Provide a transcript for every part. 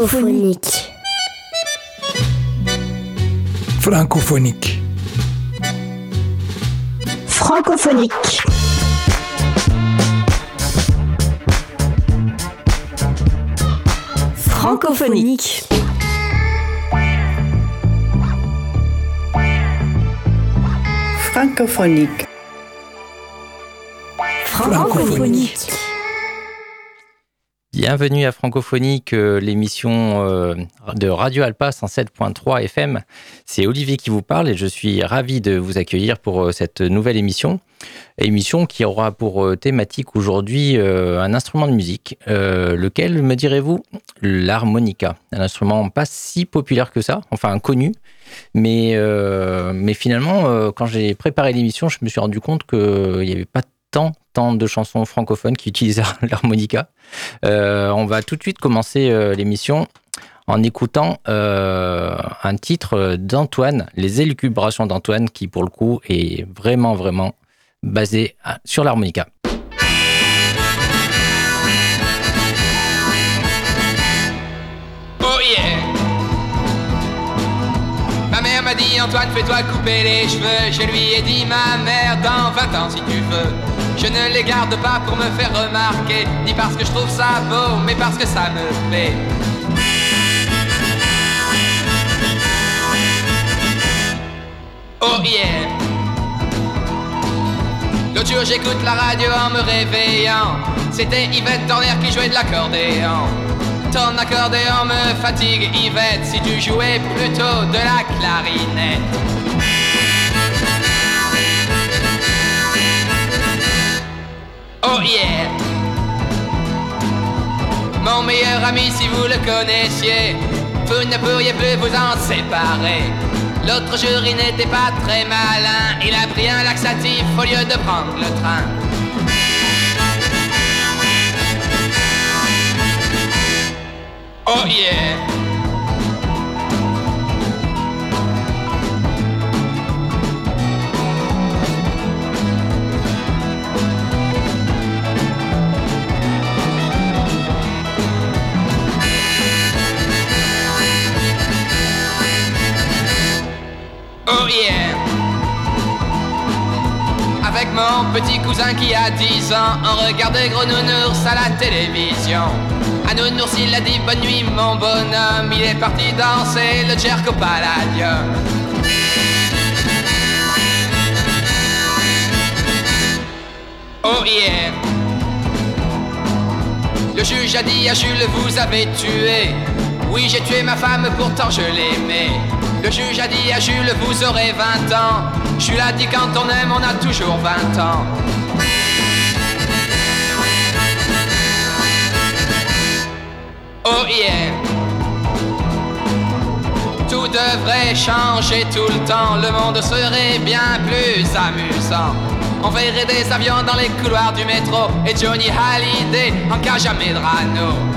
Francophonique. Francophonique. Francophonique. Francophonique. Francophonique. Francophonique. Bienvenue à Francophonique, euh, l'émission euh, de Radio Alpa 107.3 FM. C'est Olivier qui vous parle et je suis ravi de vous accueillir pour euh, cette nouvelle émission. Émission qui aura pour thématique aujourd'hui un instrument de musique, lequel, me direz-vous, l'harmonica. Un instrument pas si populaire que ça, enfin connu, mais, mais finalement, quand j'ai préparé l'émission, je me suis rendu compte qu'il n'y avait pas tant, de chansons francophones qui utilisent l'harmonica. on va tout de suite commencer l'émission en écoutant un titre d'Antoine, Les élucubrations d'Antoine, qui pour le coup est vraiment, vraiment basé sur l'harmonica. Antoine fais-toi couper les cheveux. Je lui ai dit ma mère dans 20 ans si tu veux. Je ne les garde pas pour me faire remarquer Ni parce que je trouve ça beau mais parce que ça me plaît. Oh yeah. L'autre jour j'écoute la radio en me réveillant. C'était Yvette Torner qui jouait de l'accordéon Ton accordéon me fatigue Yvette Si tu jouais plutôt de la clarinette. Oh yeah. Mon meilleur ami si vous le connaissiez Vous ne pourriez plus vous en séparer. L'autre jour il n'était pas très malin Il a pris un laxatif au lieu de prendre le train Oh yeah. Oh yeah. Avec mon petit cousin qui a 10 ans On regardait Gros Nounours à la télévision À il a dit bonne nuit mon bonhomme Il est parti danser le Jerko Palladium Oh Le juge a dit à Jules vous avez tué Oui j'ai tué ma femme pourtant je l'aimais le juge a dit à Jules, vous aurez 20 ans. Jules a dit, quand on aime, on a toujours 20 ans. Oh. Tout devrait changer tout le temps. Le monde serait bien plus amusant. On verrait des avions dans les couloirs du métro et Johnny Hallyday en cage à Medrano.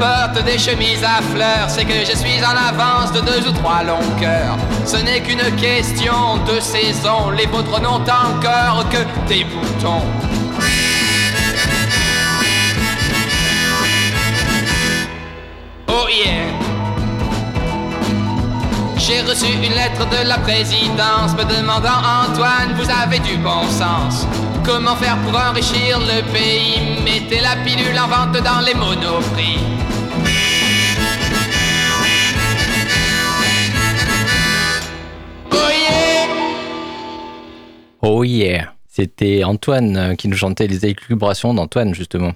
Porte des chemises à fleurs, c'est que je suis en avance de deux ou trois longueurs. Ce n'est qu'une question de saison, les vôtres n'ont encore que des boutons. Oh yeah J'ai reçu une lettre de la présidence me demandant Antoine, vous avez du bon sens. Comment faire pour enrichir le pays? Mettez la pilule en vente dans les monoprix. Oh yeah C'était Antoine euh, qui nous chantait les élucubrations d'Antoine, justement.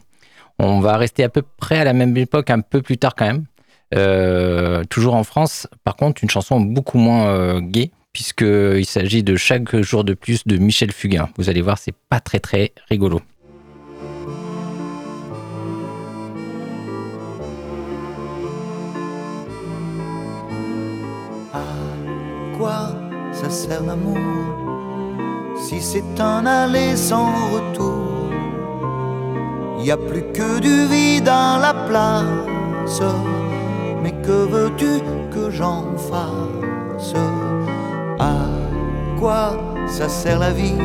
On va rester à peu près à la même époque, un peu plus tard quand même. Euh, toujours en France, par contre, une chanson beaucoup moins euh, gaie, puisqu'il s'agit de chaque jour de plus de Michel Fugain. Vous allez voir, c'est pas très très rigolo. À quoi ça sert l'amour? Si c'est un aller sans retour n'y a plus que du vide dans la place. Mais que veux-tu que j'en fasse? À quoi ça sert la vie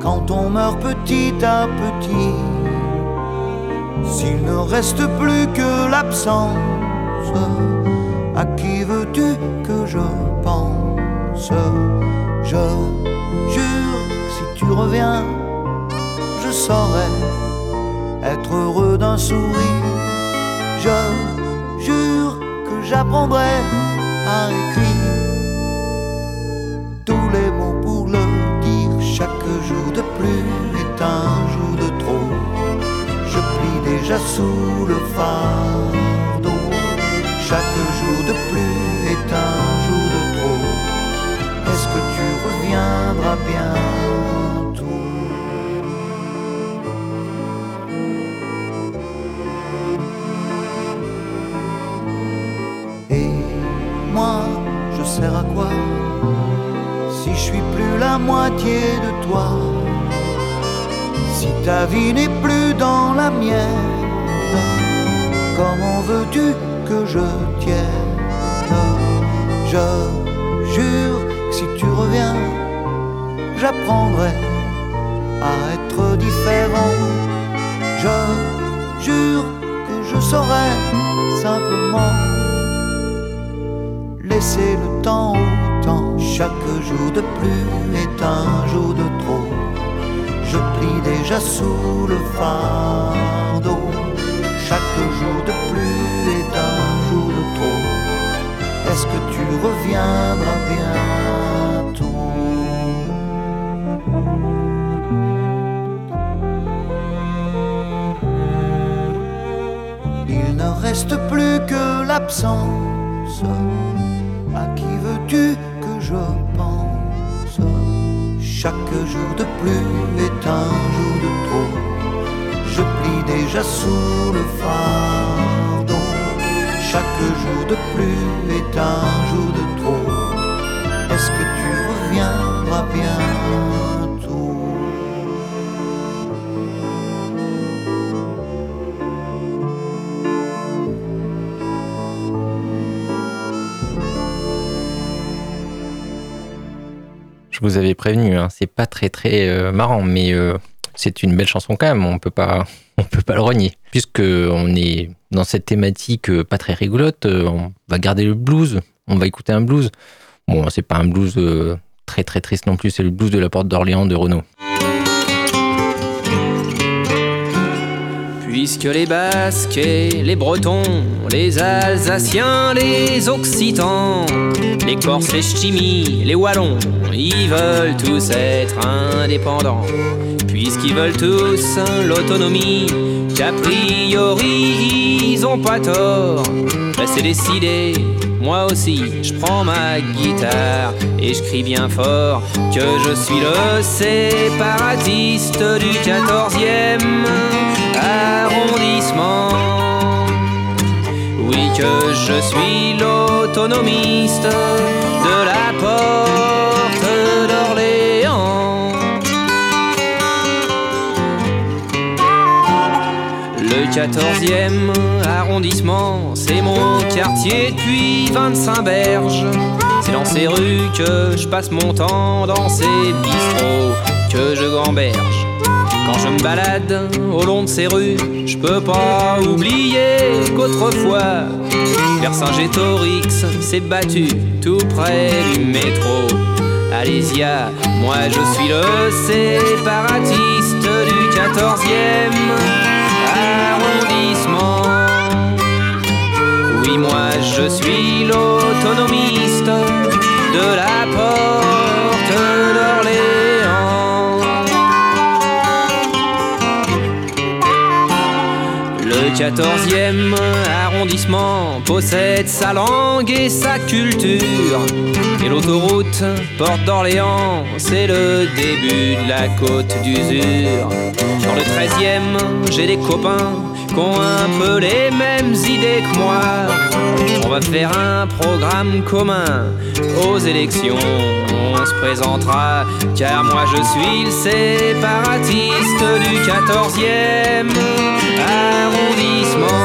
quand on meurt petit à petit? S'il ne reste plus que l'absence à qui veux-tu que je pense? Je jure, si tu reviens, je saurai être heureux d'un sourire. Je jure que j'apprendrai à écrire tous les mots pour le dire. Chaque jour de plus est un jour de trop. Je plie déjà sous le fardeau. Chaque jour de plus est un jour de trop. Est-ce que tu Et moi, je sers à quoi si je suis plus la moitié de toi? Si ta vie n'est plus dans la mienne, comment veux-tu que je tienne? Je jure j'apprendrai à être différent. Je jure que je saurai simplement laisser le temps au temps. Chaque jour de plus est un jour de trop. Je plie déjà sous le fardeau. Chaque jour de plus est un jour de trop. Est-ce que tu reviendras bientôt? Il ne reste plus que l'absence. À qui veux-tu que je pense? Chaque jour de plus est un jour de trop. Je plie déjà sous le fardeau. Chaque jour de plus est un jour de trop. Est-ce que tu reviendras bientôt? Je vous avais prévenu, hein, c'est pas très très euh, marrant, mais euh, c'est une belle chanson quand même. On peut pas, on peut pas le renier, puisque on est dans cette thématique euh, pas très rigolote. on va garder le blues, on va écouter un blues. Bon, c'est pas un blues très très triste non plus, c'est le blues de la Porte d'Orléans de Renaud. Puisque les Basques et les Bretons, les Alsaciens, les Occitans, les Corses, les Ch'timis, les Wallons, ils veulent tous être indépendants. Puisqu'ils veulent tous l'autonomie, qu'a priori ils ont pas tort. Ben, c'est décidé, moi aussi, je prends ma guitare et je crie bien fort que je suis le séparatiste du 14e arrondissement. Oui, que je suis l'autonomiste de la porte 14e arrondissement, c'est mon quartier depuis 25 berges. C'est dans ces rues que je passe mon temps, dans ces bistrots que je gamberge. Quand je me balade au long de ces rues, je peux pas oublier qu'autrefois, Vercingétorix s'est battu tout près du métro. Alésia, moi je suis le séparatiste du 14e Oui, moi je suis l'autonomiste de la porte d'Orléans. Le 14e arrondissement possède sa langue et sa culture. Et l'autoroute Porte d'Orléans, c'est le début de la côte d'usure. Dans le 13e, j'ai des copains qui ont un peu les mêmes idées que moi. On va faire un programme commun aux élections. On se présentera, car moi je suis le séparatiste du 14e arrondissement.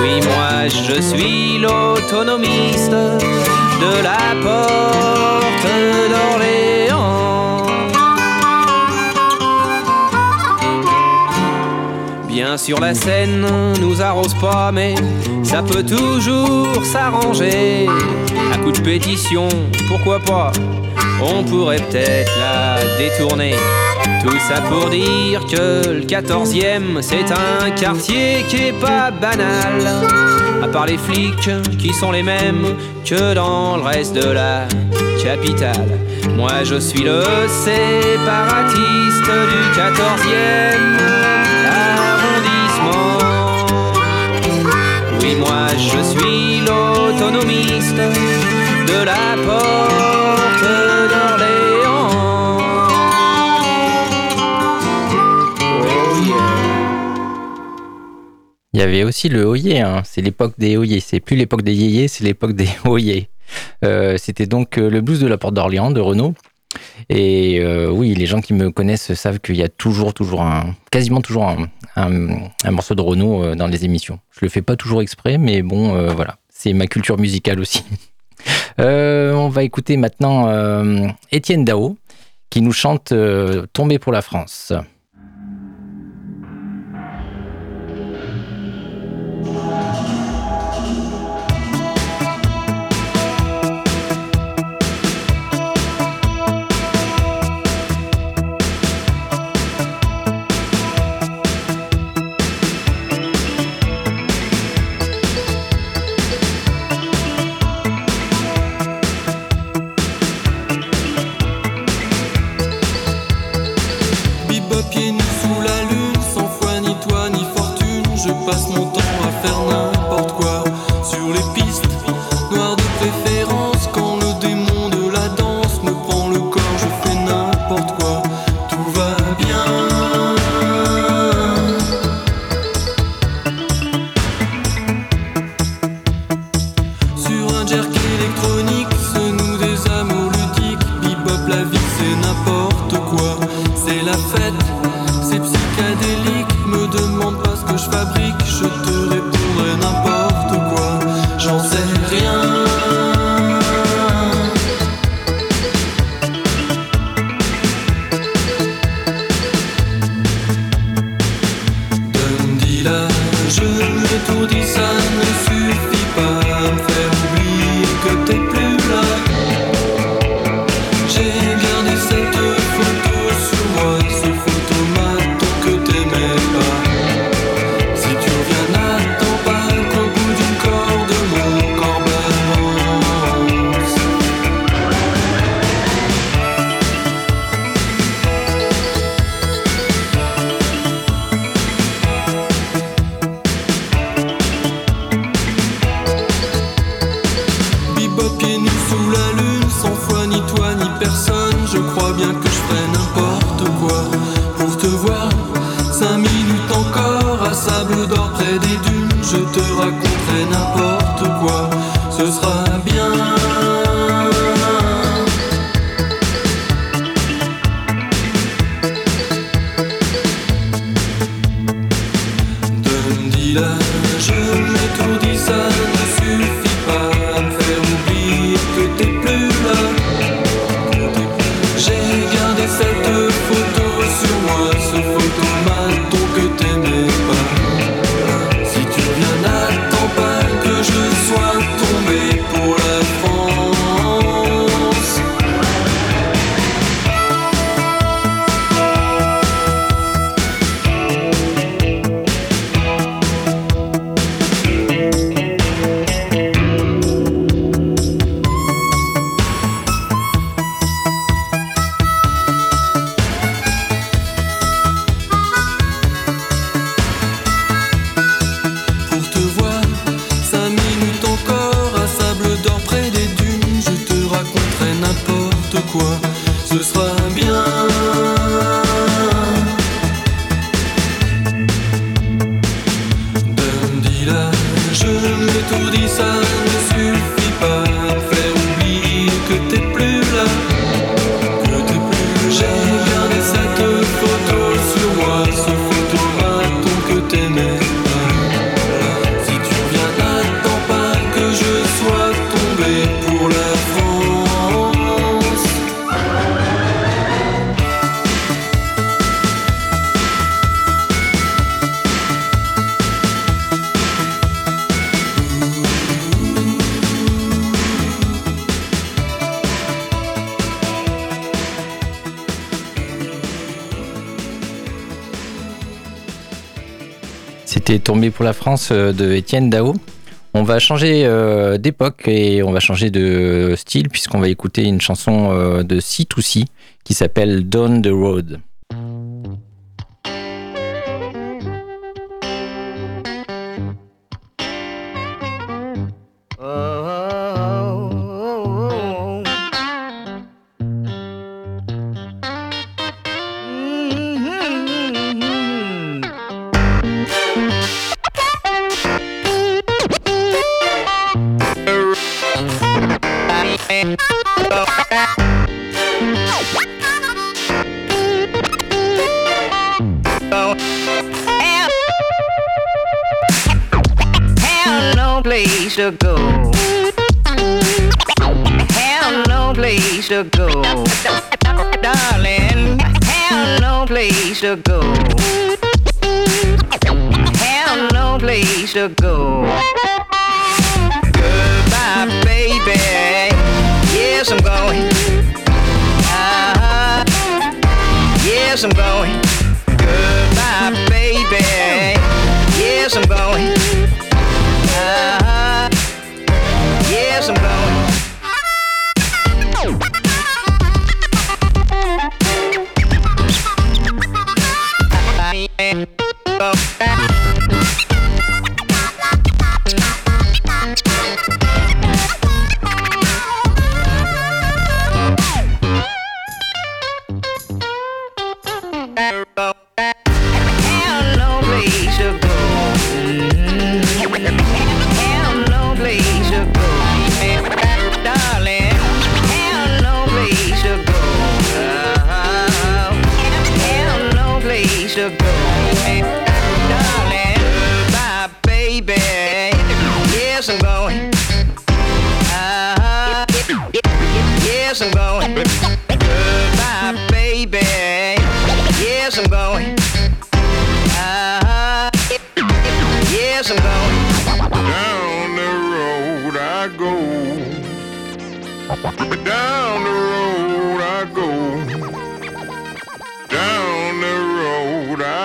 Oui, moi je suis l'autonomiste de la porte d'Orléans. Bien sûr, la Seine nous arrose pas, mais ça peut toujours s'arranger. À coup de pétition, pourquoi pas? On pourrait peut-être la détourner. Tout ça pour dire que le 14e, c'est un quartier qui est pas banal. À part les flics qui sont les mêmes que dans le reste de la capitale. Moi je suis le séparatiste du 14e la porte d'Orléans. Oh. Il y avait aussi le Oyer, hein. c'est l'époque des Oyers. C'est plus l'époque des Yéyés, c'est l'époque des Oyers. Euh, C'était donc euh, le blues de la Porte d'Orléans de Renault. Et euh, oui, les gens qui me connaissent savent qu'il y a toujours, toujours un, quasiment toujours un, morceau de Renault dans les émissions. Je le fais pas toujours exprès, mais bon, voilà, c'est ma culture musicale aussi. Euh, on va écouter maintenant euh, Étienne Dao qui nous chante euh, Tomber pour la France. Je te Pour la France euh, de Étienne Dao. On va changer euh, d'époque et on va changer de style puisqu'on va écouter une chanson euh, de C2C qui s'appelle Down the Road. To go. Have no place to go. Darling, have no place to go. Have no place to go. Goodbye, baby. Yes, I'm going. Uh-huh. Yes, I'm going. Goodbye, baby. Yes, I'm going. Yes, I'm going.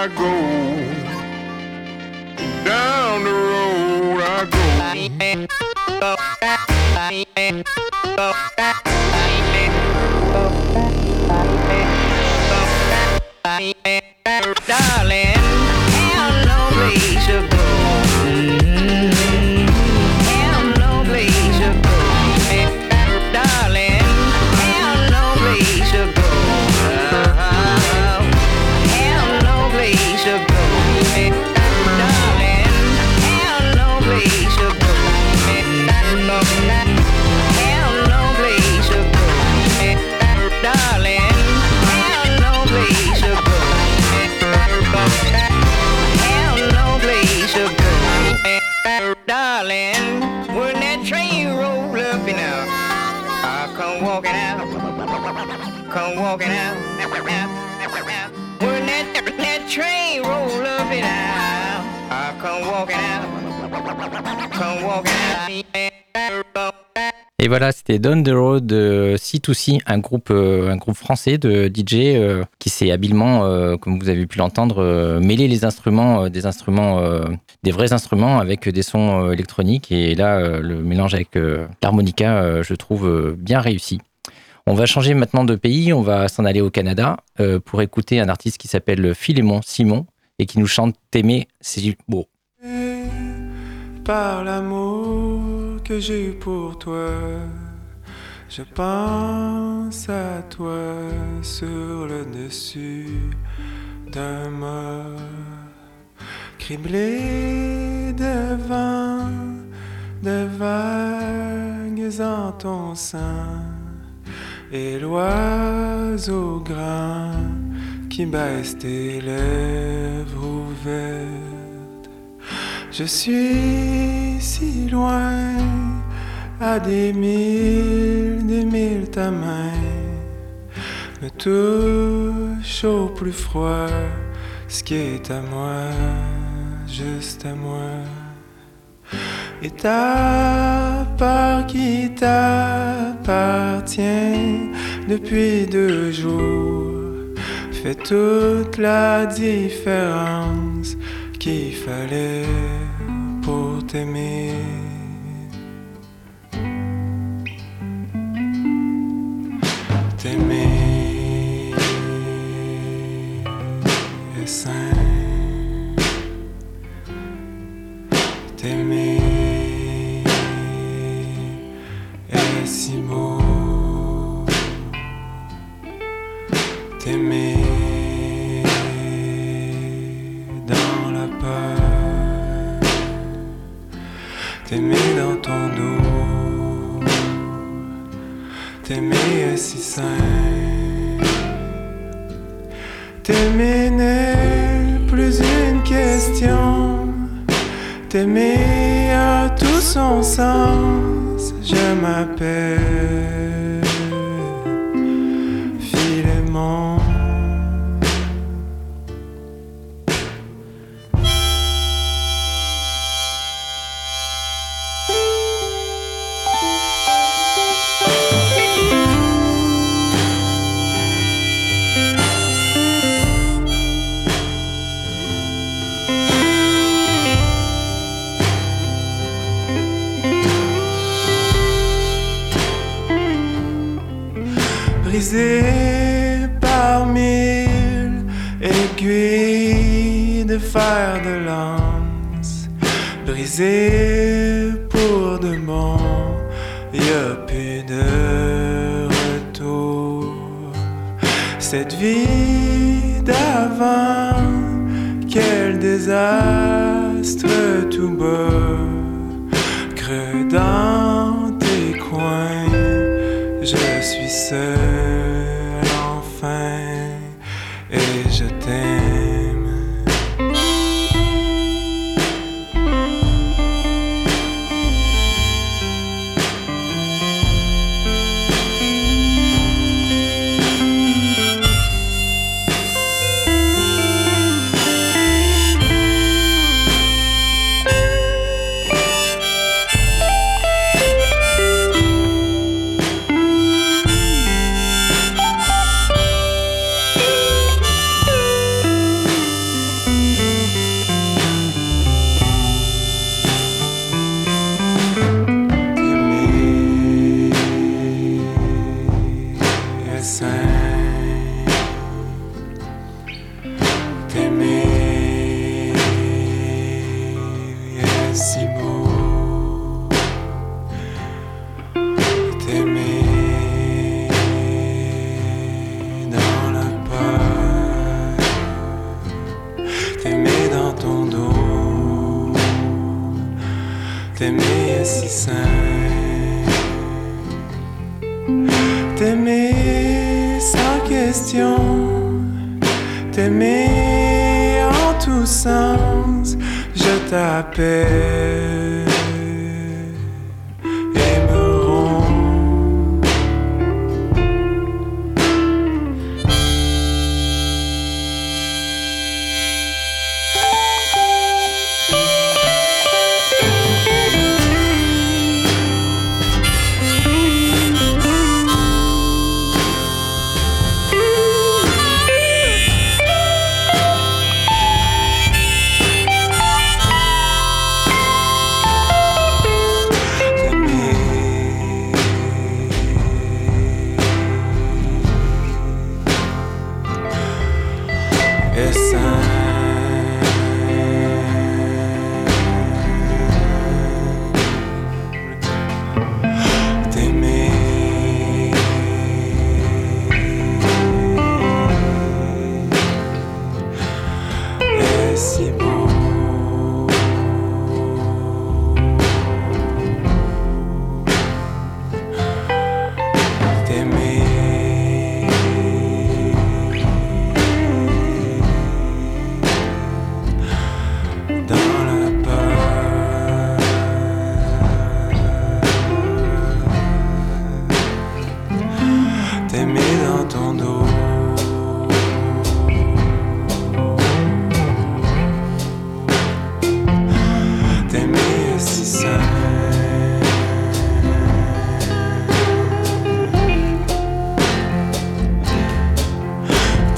I go. Down the road I go. Darling, Et voilà, c'était Down the Road de C2C, un groupe, euh, un groupe français de DJ euh, qui s'est habilement, euh, comme vous avez pu l'entendre, euh, mêlé les instruments, des instruments, des vrais instruments avec des sons électroniques. Et là, le mélange avec l'harmonica, je trouve bien réussi. On va changer maintenant de pays, on va s'en aller au Canada pour écouter un artiste qui s'appelle Philémon Simon et qui nous chante T'aimer, c'est beau. Par l'amour que j'ai pour toi. Je pense à toi sur le dessus d'un mât, criblé de vent, de vagues en ton sein, et l'oiseau grand qui baisse tes lèvres ouvertes. Je suis si loin, à des milles, des milles ta main. Me touche au plus froid, ce qui est à moi, juste à moi. Et ta part qui t'appartient depuis deux jours. Fait toute la différence qu'il fallait pour t'aimer. T'aimer est sain. Brisé par mille aiguilles de fer de lance, brisé pour de bon, y a plus de retour. Cette vie d'avant, quel désastre T'aimer sans question, t'aimer en tous sens, je t'appelle.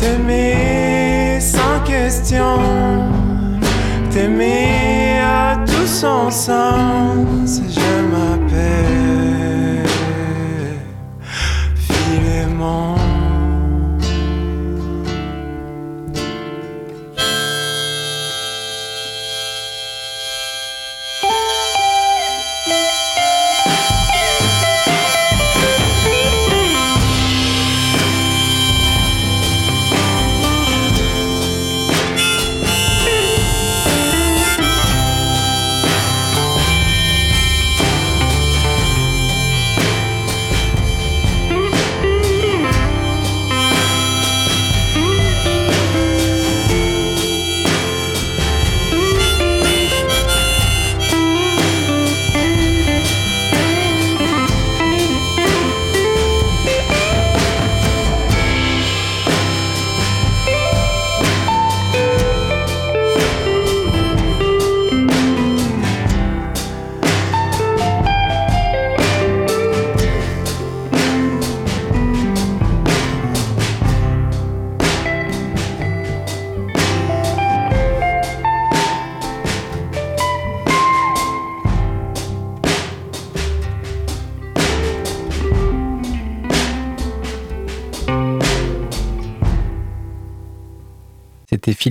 T'aimer sans question t'aimer à tout son sens.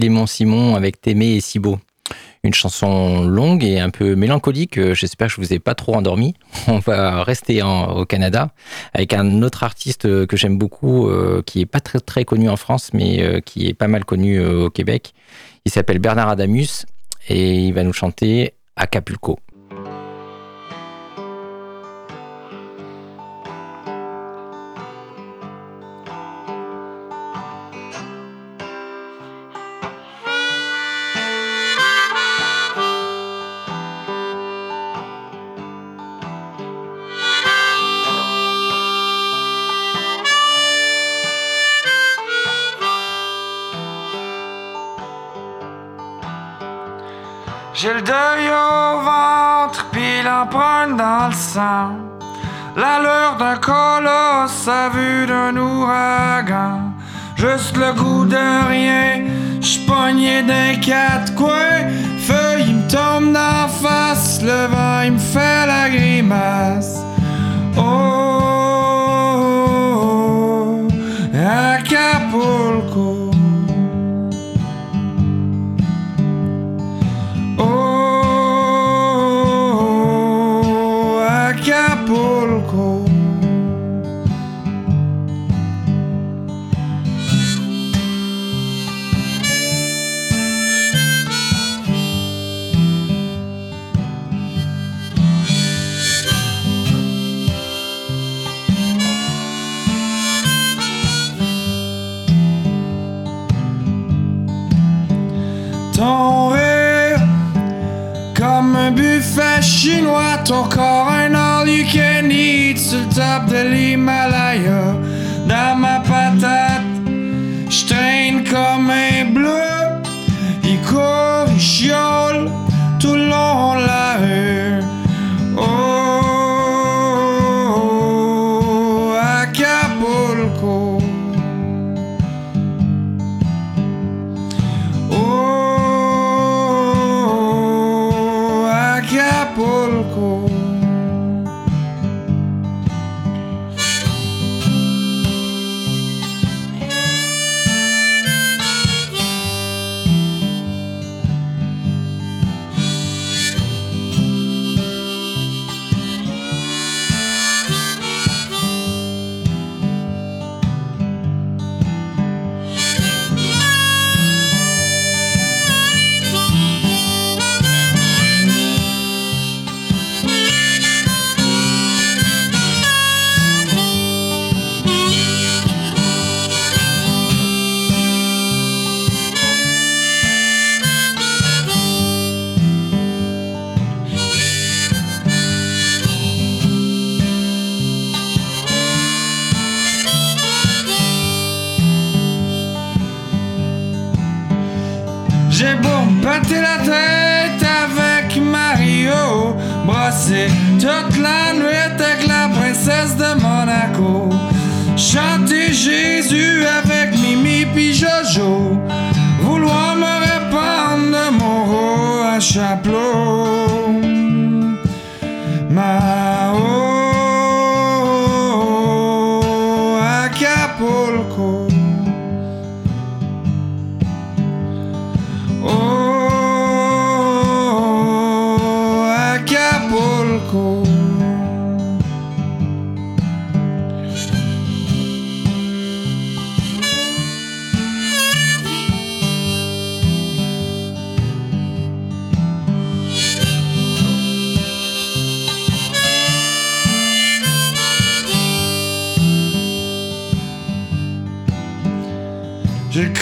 Philémon Simon avec T'aimer et si beau. Une chanson longue et un peu mélancolique. euh, J'espère que je vous ai pas trop endormi. On va rester au Canada avec un autre artiste euh, que j'aime beaucoup, euh, qui est pas très connu en France, mais qui est pas mal connu au Québec. Il s'appelle Bernard Adamus et il va nous chanter Acapulco. Sang. L'allure d'un colosse à vue d'un ouragan. Juste le goût de rien, pogné d'un quatre coins. Feuille, il me tombe d'en face, le vent, il me fait la grimace. Chinois, ton corps un all you can eat sur le top de l'Himalaya.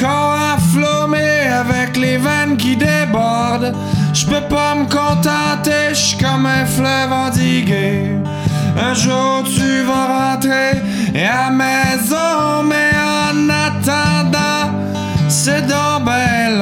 Corps enflammé avec les veines qui débordent. Je peux pas me contenter, je comme un fleuve endigué. Un jour tu vas rentrer et à maison, mais en attendant, c'est donc ben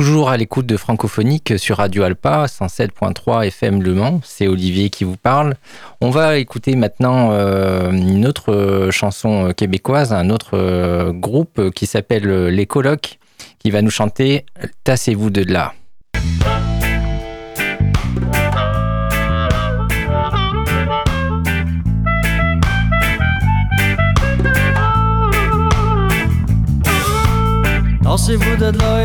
toujours à l'écoute de Francophonique sur Radio Alpa 107.3 FM Le Mans. C'est Olivier qui vous parle. On va écouter maintenant euh, une autre euh, chanson québécoise, un autre euh, groupe qui s'appelle euh, Les Colocs, qui va nous chanter Tassez-vous de là.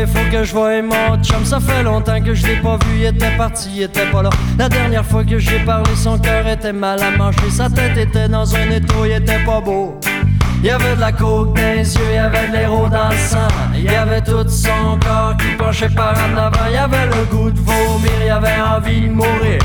Il faut que je voie mon chum. Ça fait longtemps que je l'ai pas vu, il était parti, il était pas là. La dernière fois que j'ai parlé, son cœur était mal à manger. Sa tête était dans un étau, il était pas beau. Il y avait de la coke dans les yeux, il y avait de l'héros dans le sang. Il y avait tout son corps qui penchait par en avant. Il y avait le goût de vomir, il y avait envie de mourir.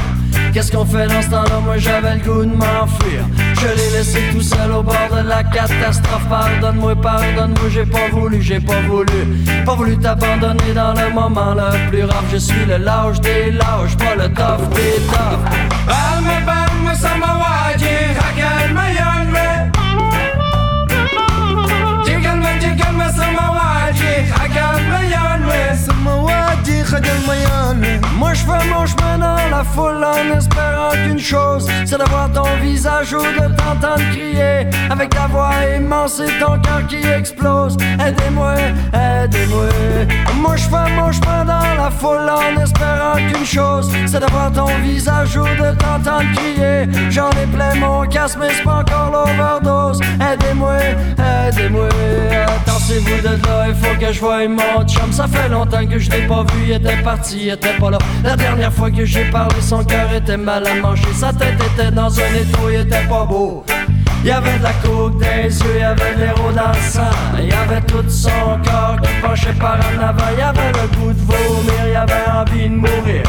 Qu'est-ce qu'on fait dans ce temps-là? Moi j'avais le goût de m'enfuir. Je l'ai laissé tout seul au bord de la catastrophe. Pardonne-moi, pardonne-moi, j'ai pas voulu, j'ai pas voulu. Pas voulu t'abandonner dans le moment le plus rare. Je suis le lâche des lâches, pas le tough des toughs. Balme, balme, Moi je fais mon chemin dans la foule en espérant qu'une chose, c'est d'avoir ton visage ou de t'entendre crier avec ta voix immense et ton cœur qui explose. Aidez-moi, aidez-moi. Moi je fais mon chemin dans la foule en espérant qu'une chose, c'est d'avoir ton visage ou de t'entendre crier. J'en ai plein mon casque mais c'est pas encore l'overdose. Aidez-moi, aidez-moi. Tassez-vous de là, il faut que je voie mon chum. Ça fait longtemps que je l'ai pas vu, il était parti, il était pas là. La dernière fois que j'ai parlé, son cœur était mal à manger. Sa tête était dans un étau, il était pas beau. Il y avait de la coke les yeux, il y avait de l'héros dans le. Il y avait tout son corps qui penchait par en avant. Il y avait le goût de vomir, il y avait envie de mourir.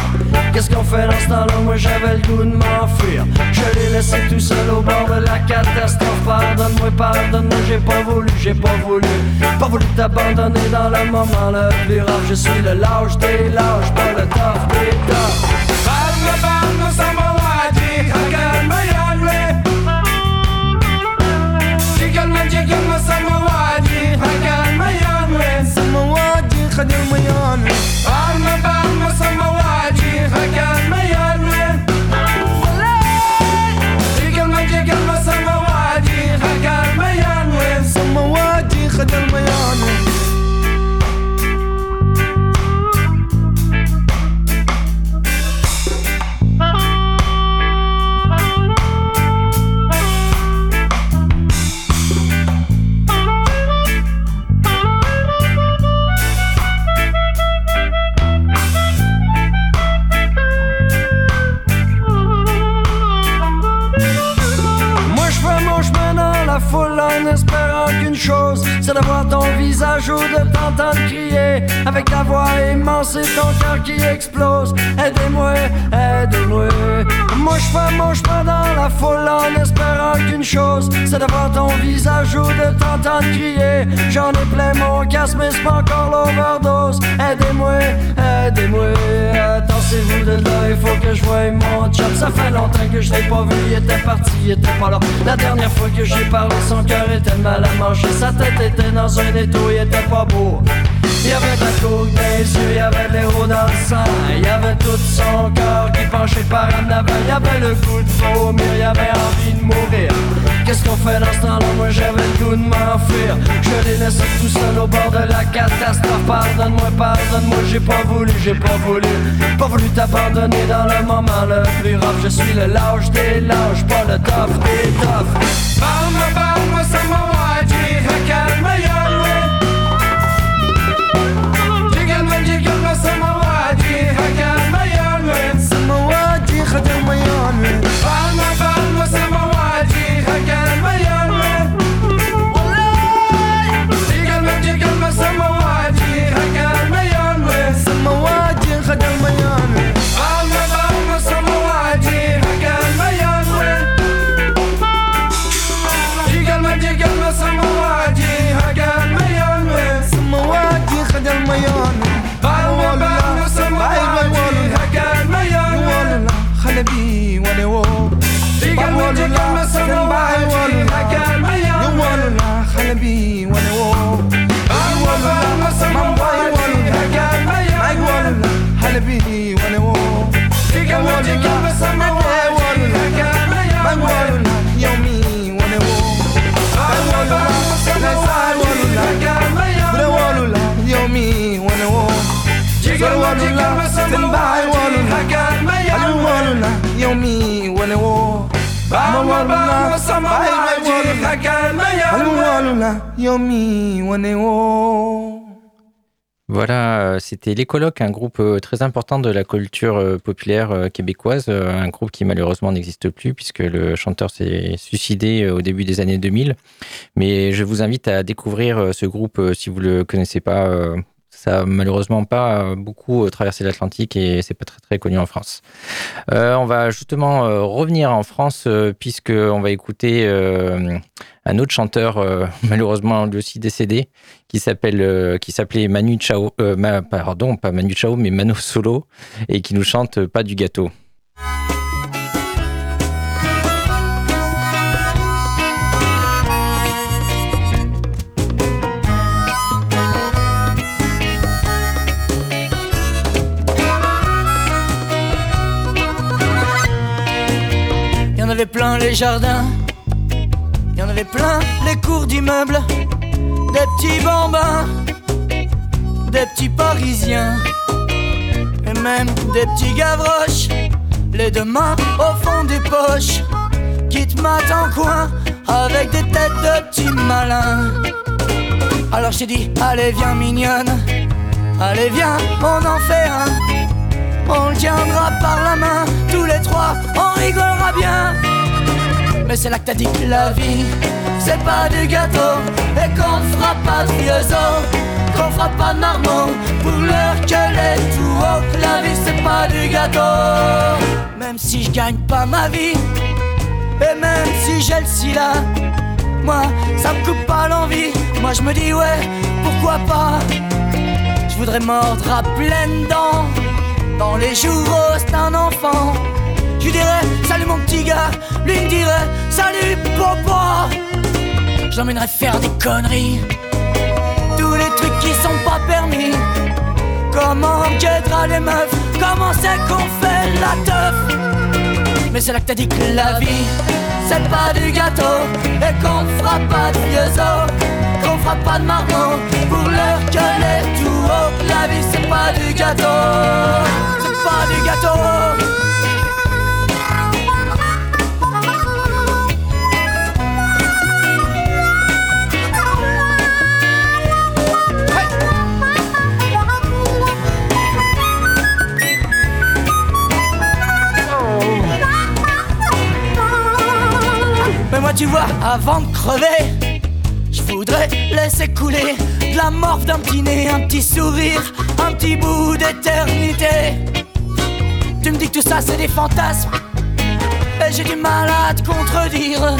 Qu'est-ce qu'on fait dans ce temps-là? Moi j'avais le goût de m'enfuir. Je l'ai laissé tout seul au bord de la catastrophe. Pardonne-moi, pardonne-moi, j'ai pas voulu, j'ai pas voulu. Pas voulu t'abandonner dans le moment le plus rare. Je suis le lâche des lâches, pas le tough des toughs. Visage ou de t'entendre crier avec ta voix immense et ton cœur qui explose. Aidez-moi, aidez-moi. Moi je pas, moi je pas dans la foule en espérant qu'une chose, c'est de voir ton visage ou de t'entendre crier. J'en ai plein mon casque, mais c'est pas encore l'overdose. Aidez-moi, aidez-moi. Attendez-vous de là, il faut que je voie mon chum. Ça fait longtemps que je l'ai pas vu, il était parti, il était pas là. La dernière fois que j'ai parlé, son cœur était mal à manger. Sa tête était dans un étau, il était pas beau. Il y avait de la coke yeux, il y avait de l'héros dans le sang. Il y avait tout son corps qui penchait par en avant. Il y avait le goût de vomir, il y avait envie de mourir. Qu'est-ce qu'on fait dans ce temps-là? Moi j'avais le goût de m'enfuir. Je l'ai laissé tout seul au bord de la catastrophe. Pardonne-moi, pardonne-moi, j'ai pas voulu, j'ai pas voulu. Pas voulu t'abandonner dans le moment le plus rough. Je suis le lâche des lâches, pas le tough des toughs. Parle-moi, m'a dit, calme, تنبع والو الحكاية والو يومي وأنا Yomi, Voilà, euh, c'était Les Colocs, un groupe euh, très important de la culture euh, populaire euh, québécoise, euh, un groupe qui malheureusement n'existe plus puisque le chanteur s'est suicidé euh, au début des années 2000. Mais je vous invite à découvrir euh, ce groupe euh, si vous le connaissez pas. Ça a malheureusement pas euh, beaucoup euh, traversé l'Atlantique et c'est pas très très connu en France. Euh, on va justement revenir en France euh, puisque on va écouter un autre chanteur malheureusement lui aussi décédé qui s'appelle qui s'appelait Manu Chao pardon pas Manu Chao mais Mano Solo et qui nous chante pas du gâteau. Plein les jardins, y en avait plein les cours d'immeubles, des petits bambins, des petits parisiens, et même des petits gavroches, les deux mains au fond des poches, qui te matent en coin avec des têtes de petits malins. Alors je t'ai dit, allez viens mignonne, allez viens, on en fait un. On le tiendra par la main, tous les trois, on rigolera bien. Mais c'est là que t'as dit que la vie, c'est pas du gâteau, et qu'on fera pas de os, qu'on fera pas de marmot, pour l'heure qu'elle est tout haut, que la vie c'est pas du gâteau. Même si je gagne pas ma vie, et même si j'ai le sida, moi ça me coupe pas l'envie, moi je me dis ouais, pourquoi pas? Je voudrais mordre à pleines dents dans les jours roses d'un enfant. Je dirais salut mon petit gars, lui me dirait salut papa. Je l'emmènerais faire des conneries, tous les trucs qui sont pas permis. Comment on guettera les meufs, comment c'est qu'on fait la teuf? Mais c'est là que t'as dit que la vie, c'est pas du gâteau, et qu'on fera pas de vieux os, qu'on fera pas de marmot, pour l'heure qu'elle est tout haut. La vie, c'est pas du gâteau, c'est pas du gâteau. Avant de crever, je voudrais laisser couler de la morphe d'un petit nez, un petit sourire, un petit bout d'éternité. Tu me dis que tout ça c'est des fantasmes, et j'ai du mal à te contredire.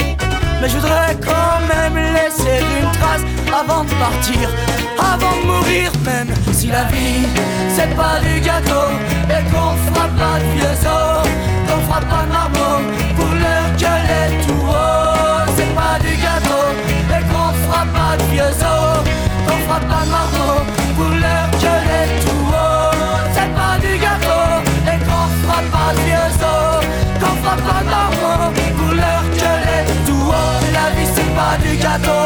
Mais je voudrais quand même laisser une trace avant de partir, avant de mourir, même si la vie c'est pas du gâteau et qu'on fera pas de vieux os, qu'on fera pas de pour leur gueuler tout haut. Pas de vieux os, qu'on fera pas de marmot pour leur gueuler tout haut. C'est pas du gâteau et qu'on fera pas de vieux os, qu'on fera pas de marmot pour leur gueuler tout haut. La vie c'est pas du gâteau,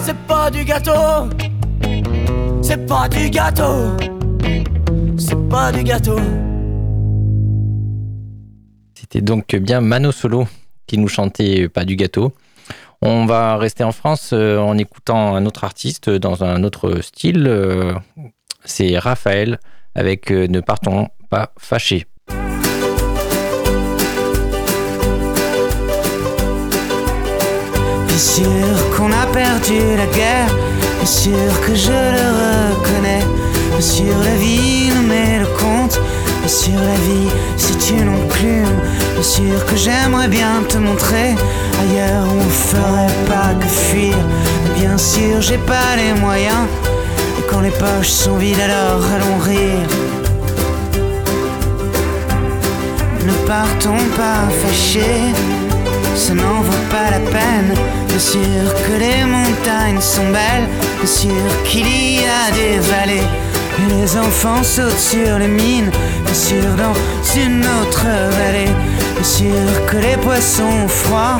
c'est pas du gâteau, c'est pas du gâteau, c'est pas du gâteau. C'était donc bien Mano Solo qui nous chantait Pas du gâteau. On va rester en France euh, en écoutant un autre artiste dans un autre style. euh, C'est Raphaël avec euh, Ne partons pas fâchés. Bien sûr qu'on a perdu la guerre, bien sûr que je le reconnais? Bien sûr la vie nous met le compte, bien sûr la vie tu non plus? Bien sûr que j'aimerais bien te montrer? Ailleurs on ferait pas que fuir. Bien sûr j'ai pas les moyens, quand les poches sont vides alors allons rire. Ne partons pas fâchés, ça n'en vaut pas la peine. Bien sûr que les montagnes sont belles, bien sûr qu'il y a des vallées. Et les enfants sautent sur les mines, bien sûr dans une autre vallée. Bien sûr que les poissons ont froid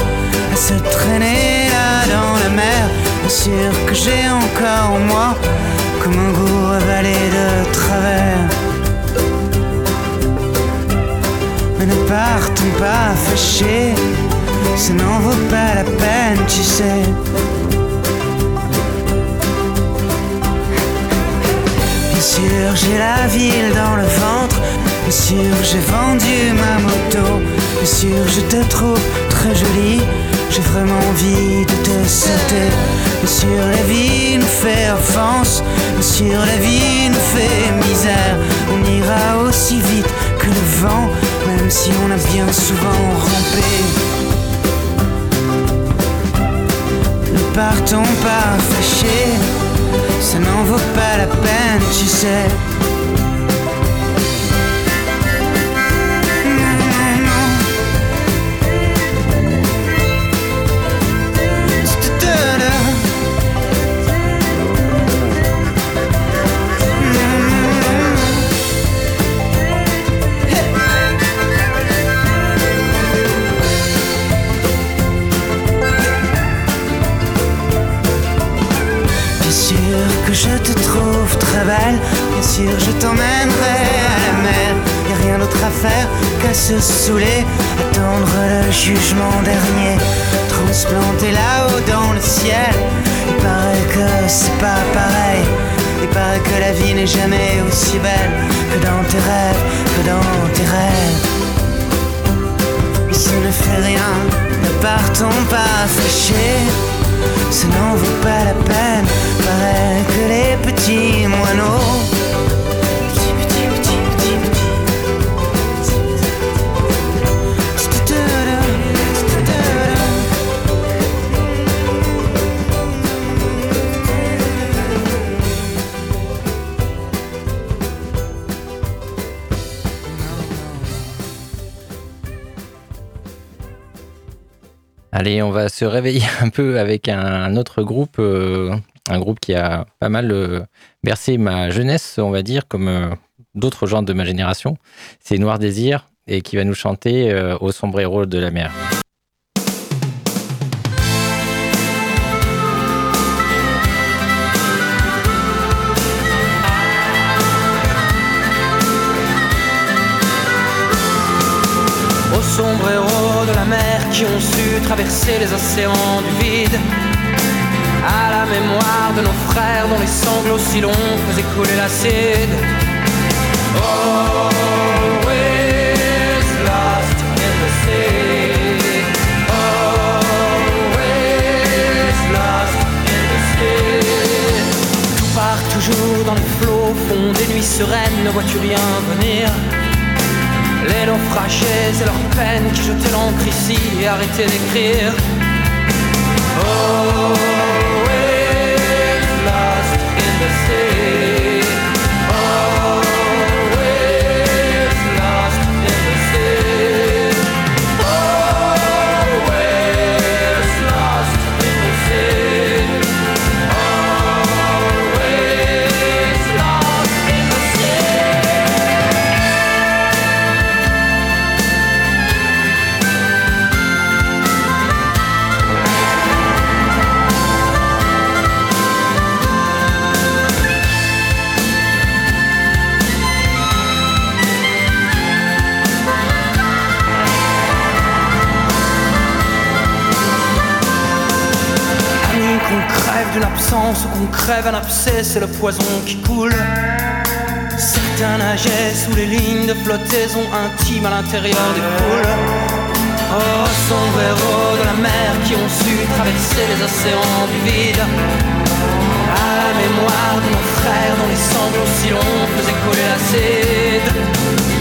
à se traîner là dans la mer. Bien sûr que j'ai encore en moi comme un goût avalé de travers. Mais ne partons pas fâchés, ça n'en vaut pas la peine, tu sais. Bien sûr, j'ai la ville dans le ventre, bien sûr, j'ai vendu ma moto, bien sûr, je te trouve très jolie, j'ai vraiment envie de te sauter. Bien sûr, la vie nous fait offense, bien sûr, la vie nous fait misère, on ira aussi vite que le vent, même si on a bien souvent rampé. Ne partons pas fâchés, ça n'en vaut pas la peine, tu sais. Sûr que je te trouve très belle, bien sûr je t'emmènerai à la mer. Y a rien d'autre à faire qu'à se saouler, attendre le jugement dernier, transplanter là-haut dans le ciel. Il paraît que c'est pas pareil, il paraît que la vie n'est jamais aussi belle que dans tes rêves, que dans tes rêves. Mais ça ne fait rien, ne partons pas fâchés. Ça n'en vaut pas la peine, Allez, on va se réveiller un peu avec un autre groupe, euh, un groupe qui a pas mal euh, bercé ma jeunesse, on va dire, comme euh, d'autres gens de ma génération. C'est Noir Désir et qui va nous chanter euh, Au sombrero de la mer. Aux sombreros de la mer qui ont su traverser les océans du vide à la mémoire de nos frères dont les sanglots si longs faisaient couler l'acide. Always lost in the sea. Always lost the sea. Tout part toujours dans les flots, fond des nuits sereines, ne vois-tu rien venir? Les naufragés et leurs peines qui jetaient l'encre ici et arrêtaient d'écrire. Oh, ou qu'on crève un abcès, c'est le poison qui coule. Certains nageaient sous les lignes de flottaison intime à l'intérieur des poules. Oh, sombres héros de la mer qui ont su traverser les océans du vide. À la mémoire de nos frères dont les sanglots si longs faisaient couler l'acide.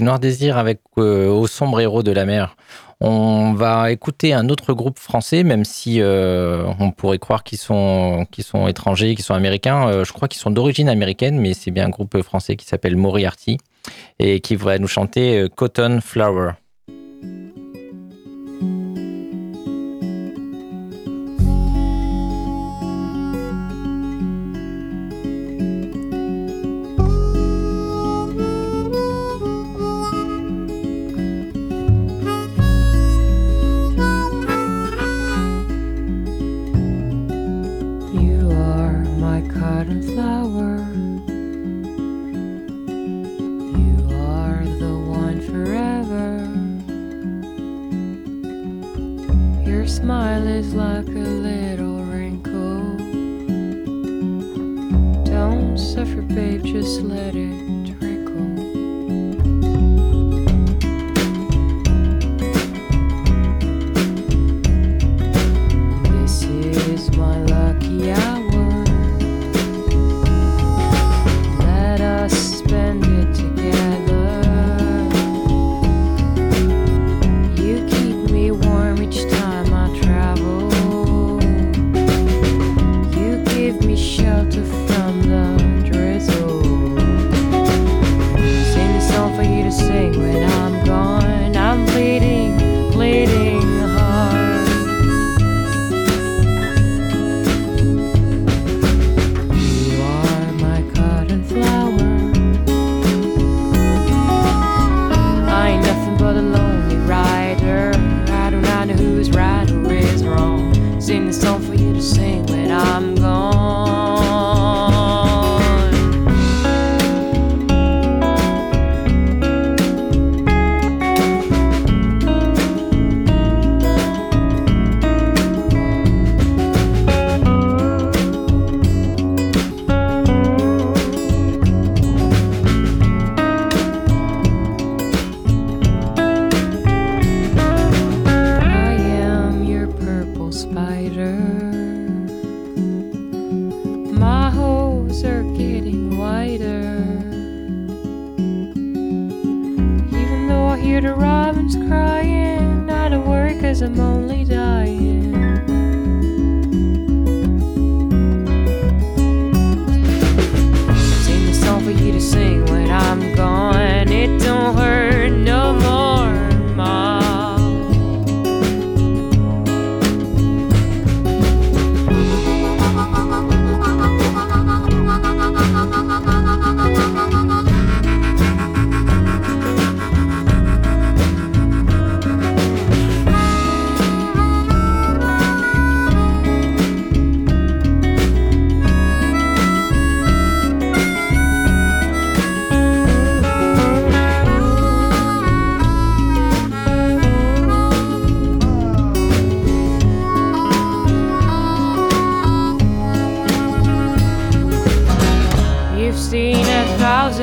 Noir Désir avec euh, Au sombre héros de la mer. On va écouter un autre groupe français, même si euh, on pourrait croire qu'ils sont, sont étrangers, qu'ils sont américains. Euh, je crois qu'ils sont d'origine américaine, mais c'est bien un groupe français qui s'appelle Moriarty et qui va nous chanter euh, Cotton Flower. Like a little wrinkle. Don't suffer, babe, just let it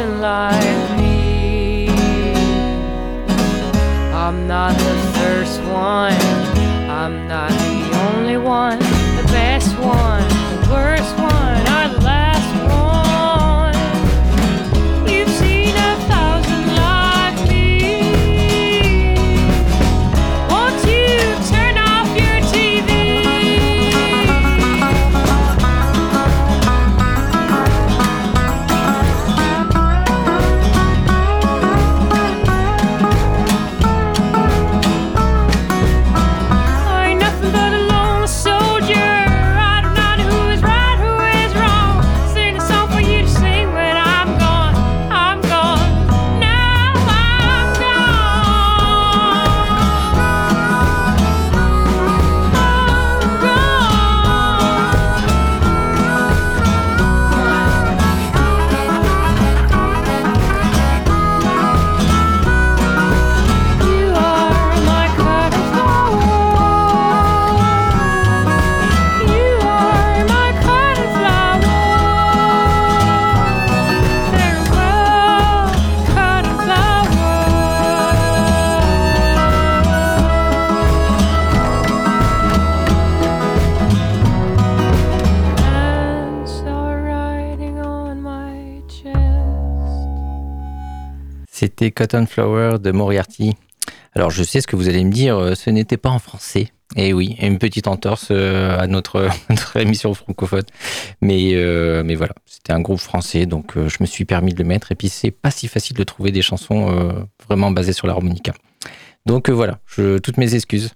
living life. Flower de Moriarty. Alors je sais ce que vous allez me dire, euh, ce n'était pas en français. Et oui, une petite entorse euh, à notre, émission francophone. Mais, euh, mais voilà, c'était un groupe français, donc je me suis permis de le mettre. Et puis c'est pas si facile de trouver des chansons vraiment basées sur l'harmonica. Donc voilà, je, toutes mes excuses.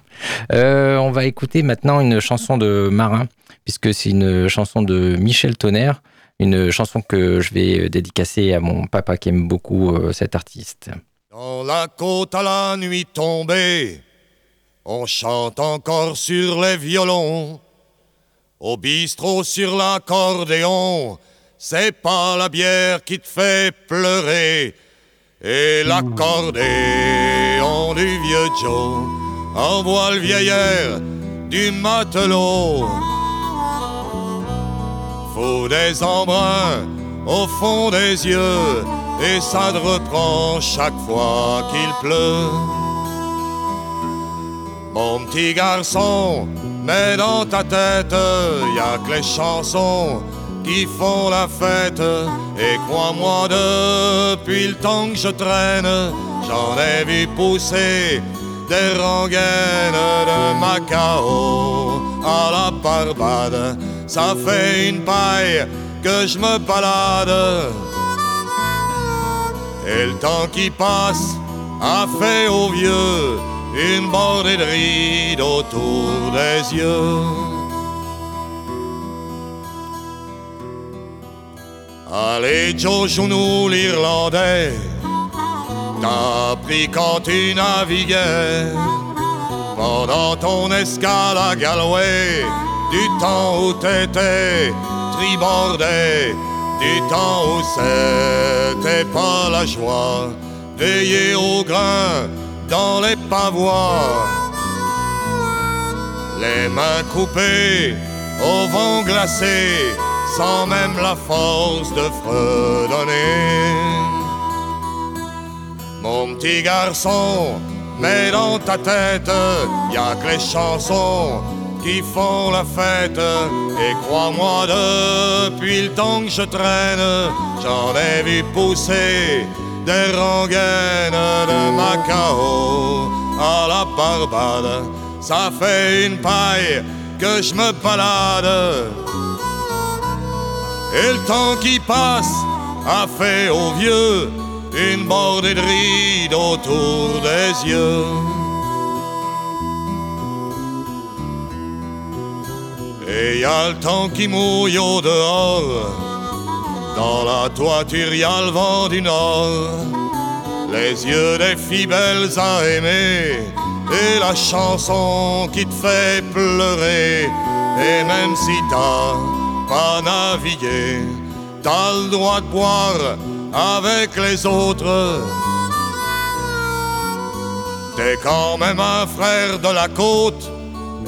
On va écouter maintenant une chanson de Marin, puisque c'est une chanson de Michel Tonnerre, une chanson que je vais dédicacer à mon papa qui aime beaucoup euh, cet artiste. Dans la côte à la nuit tombée, on chante encore sur les violons. Au bistrot sur l'accordéon, c'est pas la bière qui te fait pleurer. Et l'accordéon du vieux Joe envoie le vieillard du matelot. Faut des embruns au fond des yeux et ça te reprend chaque fois qu'il pleut. Mon petit garçon, mets dans ta tête, y a que les chansons qui font la fête. Et crois-moi, depuis le temps que je traîne, j'en ai vu pousser des rengaines de Macao à la Barbade. Ça fait une paille que je me balade. Et le temps qui passe a fait aux vieux une bordée de rides autour des yeux. Allez, Joe, joue-nous l'Irlandais. T'as appris quand tu naviguais pendant ton escale à Galway, du temps où t'étais tribordé, du temps où c'était pas la joie, veiller au grain dans les pavois, les mains coupées au vent glacé, sans même la force de fredonner. Mon petit garçon, mets dans ta tête, y a que les chansons qui font la fête. Et crois-moi, depuis le temps que je traîne, j'en ai vu pousser des rengaines de Macao à la Barbade. Ça fait une paille que je me balade. Et le temps qui passe a fait aux vieux une bordée de rides autour des yeux. Et y a le temps qui mouille au dehors. Dans la toiture, y le vent du nord. Les yeux des filles belles à aimer. Et la chanson qui te fait pleurer. Et même si t'as pas navigué, t'as le droit de boire avec les autres. T'es quand même un frère de la côte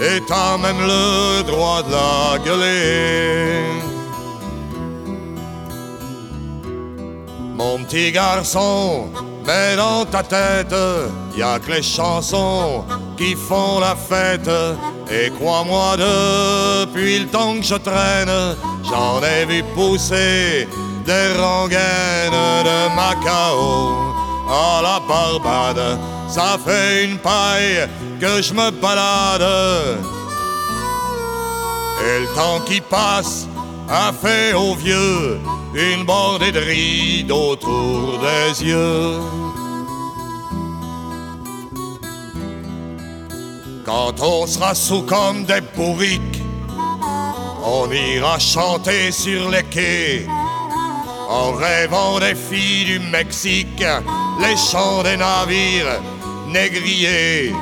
et t'as même le droit de la gueuler. Mon petit garçon, mais dans ta tête, y a que les chansons qui font la fête. Et crois-moi, depuis le temps que je traîne, j'en ai vu pousser des rengaines de Macao à la Barbade. Ça fait une paille que je me balade. Et le temps qui passe a fait aux vieux une bordée de rides autour des yeux. Quand on sera sous comme des bourriques, on ira chanter sur les quais. En rêvant des filles du Mexique, les chants des navires négriers,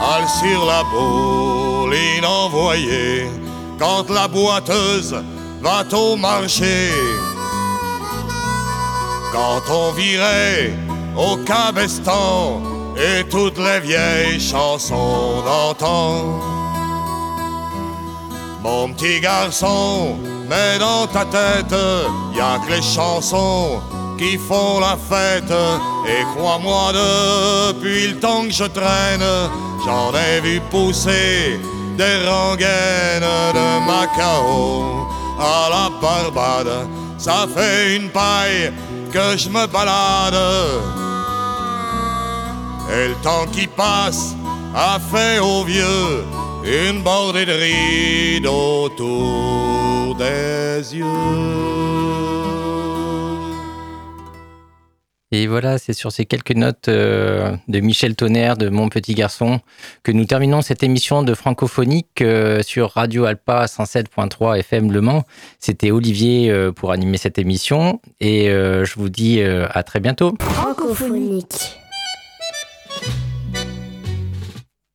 Al sur la bouline envoyée, quand la boiteuse va au marché. Quand on virait au cabestan et toutes les vieilles chansons d'antan. Mon petit garçon, mais dans ta tête, y a que les chansons font la fête. Et crois-moi, depuis le temps que je traîne, j'en ai vu pousser des rengaines de Macao à la Barbade. Ça fait une paille que je me balade. Et le temps qui passe a fait aux vieux une bordée de rides autour des yeux. Et voilà, c'est sur ces quelques notes euh, de Michel Tonnerre, de Mon Petit Garçon, que nous terminons cette émission de Francophonique euh, sur Radio Alpa 107.3 FM Le Mans. C'était Olivier euh, pour animer cette émission et je vous dis à très bientôt. Francophonique.